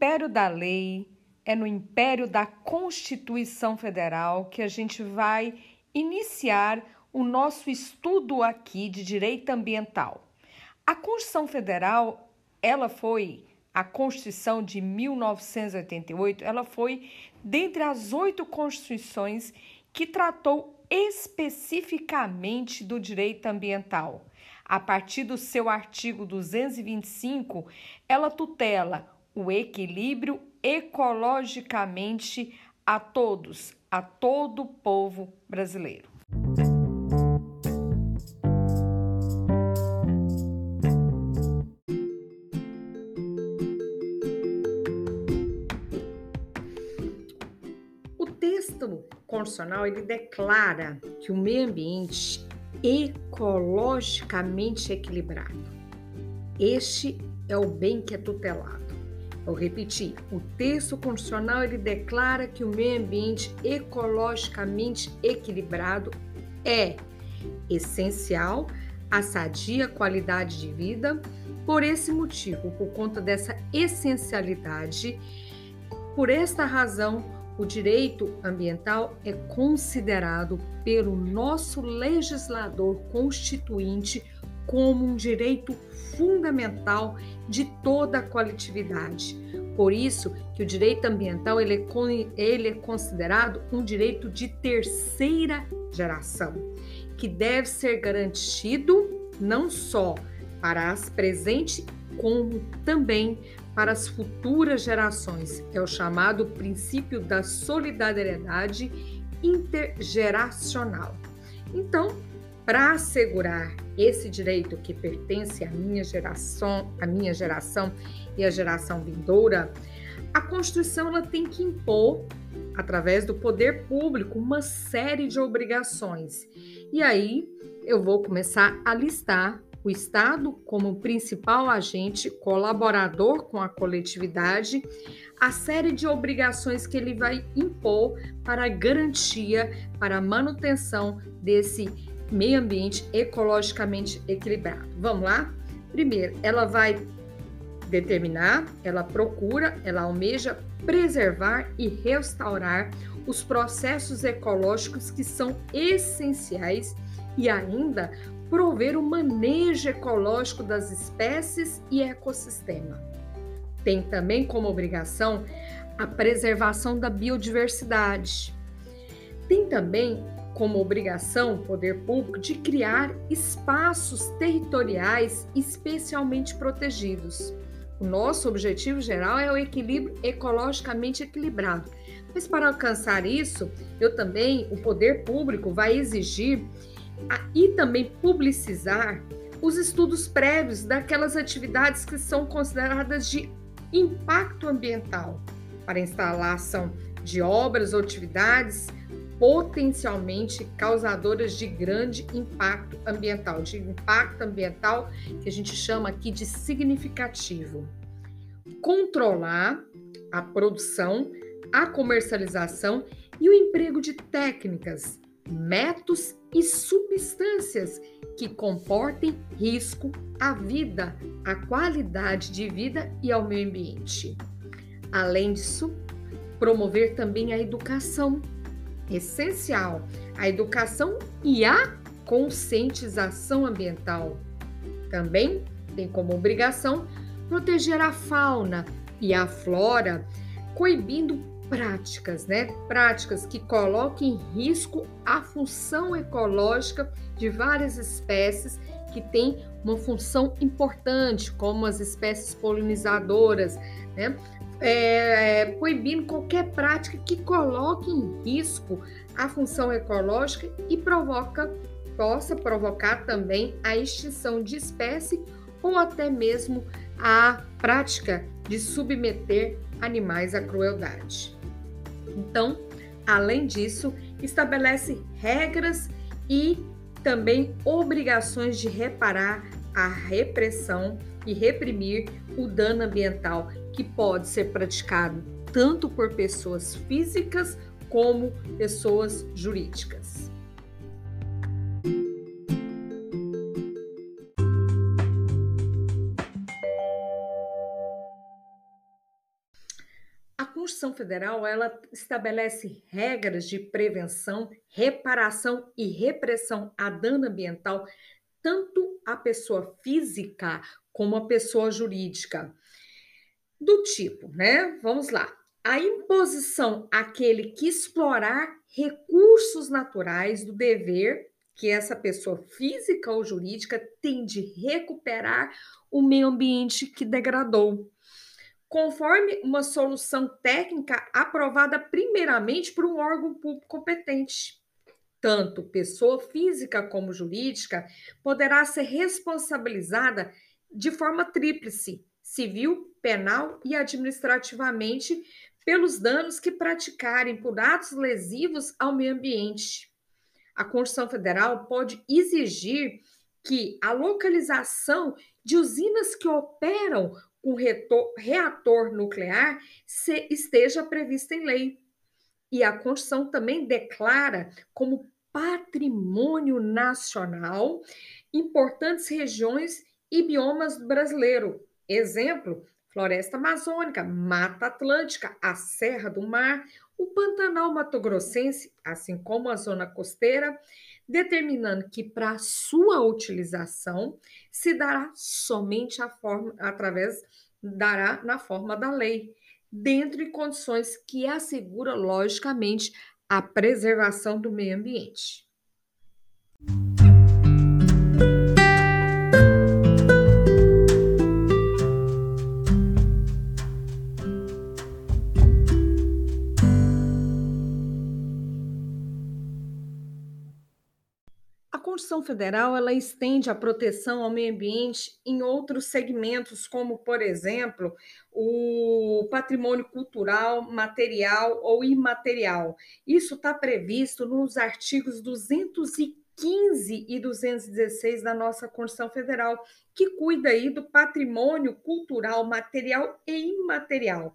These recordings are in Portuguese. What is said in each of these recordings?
império da lei, é no império da Constituição Federal que a gente vai iniciar o nosso estudo aqui de direito ambiental. A Constituição Federal, ela foi a Constituição de 1988, ela foi dentre as oito constituições que tratou especificamente do direito ambiental. A partir do seu artigo 225, ela tutela o equilíbrio ecologicamente a todos, a todo o povo brasileiro. O texto constitucional ele declara que o meio ambiente ecologicamente equilibrado. Este é o bem que é tutelado. Vou repetir, o texto constitucional ele declara que o meio ambiente ecologicamente equilibrado é essencial à sadia qualidade de vida. Por esse motivo, por conta dessa essencialidade, por esta razão, o direito ambiental é considerado pelo nosso legislador constituinte como um direito fundamental de toda a coletividade. Por isso que o direito ambiental ele é, ele é considerado um direito de terceira geração, que deve ser garantido não só para as presentes, como também para as futuras gerações. É o chamado princípio da solidariedade intergeracional. Então, para assegurar esse direito que pertence à minha geração, à minha geração e à geração vindoura, a Constituição ela tem que impor, através do poder público, uma série de obrigações. E aí eu vou começar a listar o Estado como principal agente colaborador com a coletividade, a série de obrigações que ele vai impor para a garantia, para a manutenção desse meio ambiente ecologicamente equilibrado. Vamos lá? Primeiro, ela vai determinar, ela procura, ela almeja preservar e restaurar os processos ecológicos que são essenciais e ainda prover o manejo ecológico das espécies e ecossistema. Tem também como obrigação a preservação da biodiversidade. Tem também como obrigação o poder público de criar espaços territoriais especialmente protegidos. O nosso objetivo geral é o equilíbrio ecologicamente equilibrado. Mas para alcançar isso, eu também, o poder público vai exigir a, e também publicizar os estudos prévios daquelas atividades que são consideradas de impacto ambiental para instalação de obras ou atividades potencialmente causadoras de grande impacto ambiental, de impacto ambiental que a gente chama aqui de significativo. Controlar a produção, a comercialização e o emprego de técnicas, métodos e substâncias que comportem risco à vida, à qualidade de vida e ao meio ambiente. Além disso, promover também a educação essencial a educação e a conscientização ambiental. Também tem como obrigação proteger a fauna e a flora, coibindo práticas, né? Práticas que coloquem em risco a função ecológica de várias espécies que têm uma função importante, como as espécies polinizadoras, né? É, proibindo qualquer prática que coloque em risco a função ecológica e provoca, possa provocar também a extinção de espécie ou até mesmo a prática de submeter animais à crueldade. Então, além disso, estabelece regras e também obrigações de reparar a repressão e reprimir o dano ambiental que pode ser praticado tanto por pessoas físicas como pessoas jurídicas. Constituição Federal, ela estabelece regras de prevenção, reparação e repressão a dano ambiental, tanto a pessoa física como a pessoa jurídica. Do tipo, né? Vamos lá. A imposição àquele que explorar recursos naturais do dever que essa pessoa física ou jurídica tem de recuperar o meio ambiente que degradou, conforme uma solução técnica aprovada primeiramente por um órgão público competente. Tanto pessoa física como jurídica poderá ser responsabilizada de forma tríplice, civil, penal e administrativamente, pelos danos que praticarem por atos lesivos ao meio ambiente a Constituição Federal pode exigir que a localização de usinas que operam com reator nuclear esteja prevista em lei. E a Constituição também declara como patrimônio nacional importantes regiões e biomas brasileiro. Exemplo, Floresta Amazônica, Mata Atlântica, a Serra do Mar, o Pantanal Mato Grossense, assim como a zona costeira, determinando que para sua utilização se dará somente forma através dará na forma da lei, dentro de condições que assegura logicamente a preservação do meio ambiente. Constituição Federal ela estende a proteção ao meio ambiente em outros segmentos, como, por exemplo, o patrimônio cultural, material ou imaterial. Isso está previsto nos artigos 215 e 216 da nossa Constituição Federal, que cuida aí do patrimônio cultural, material e imaterial.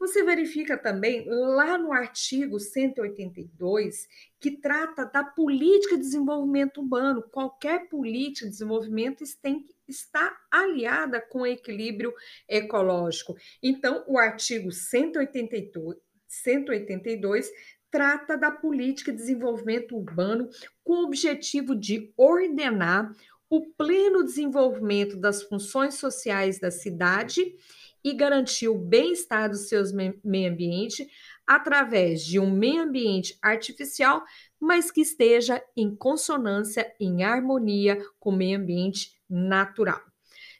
Você verifica também lá no artigo 182 que trata da política de desenvolvimento urbano. Qualquer política de desenvolvimento tem que estar aliada com o equilíbrio ecológico. Então, o artigo 182, 182 trata da política de desenvolvimento urbano com o objetivo de ordenar o pleno desenvolvimento das funções sociais da cidade e garantir o bem-estar do seu meio ambiente através de um meio ambiente artificial, mas que esteja em consonância, em harmonia com o meio ambiente natural.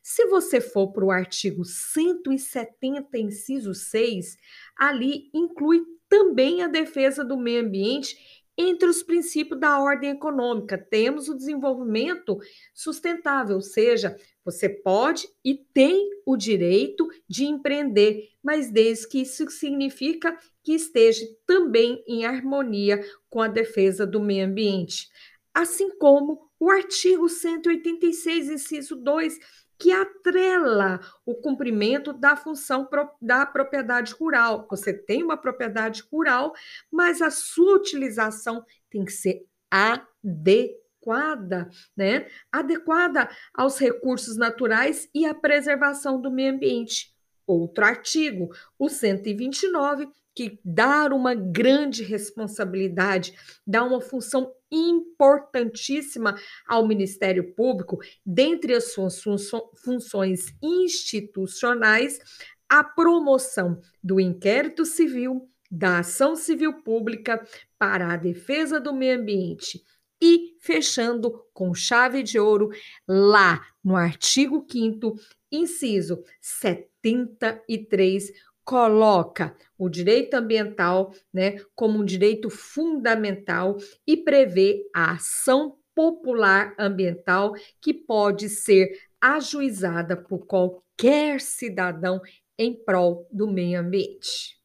Se você for para o artigo 170, inciso 6, ali inclui também a defesa do meio ambiente entre os princípios da ordem econômica. Temos o desenvolvimento sustentável, ou seja, você pode e tem o direito de empreender, mas desde que isso significa que esteja também em harmonia com a defesa do meio ambiente. Assim como o artigo 186, inciso 2, que atrela o cumprimento da função da propriedade rural. Você tem uma propriedade rural, mas a sua utilização tem que ser adequada né? Adequada aos recursos naturais e à preservação do meio ambiente. Outro artigo, o 129, que dá uma grande responsabilidade, dá uma função importantíssima ao Ministério Público, dentre as suas funções institucionais, a promoção do inquérito civil, da ação civil pública para a defesa do meio ambiente. E fechando com chave de ouro lá no artigo 5 inciso 73 coloca o direito ambiental, né, como um direito fundamental e prevê a ação popular ambiental que pode ser ajuizada por qualquer cidadão em prol do meio ambiente.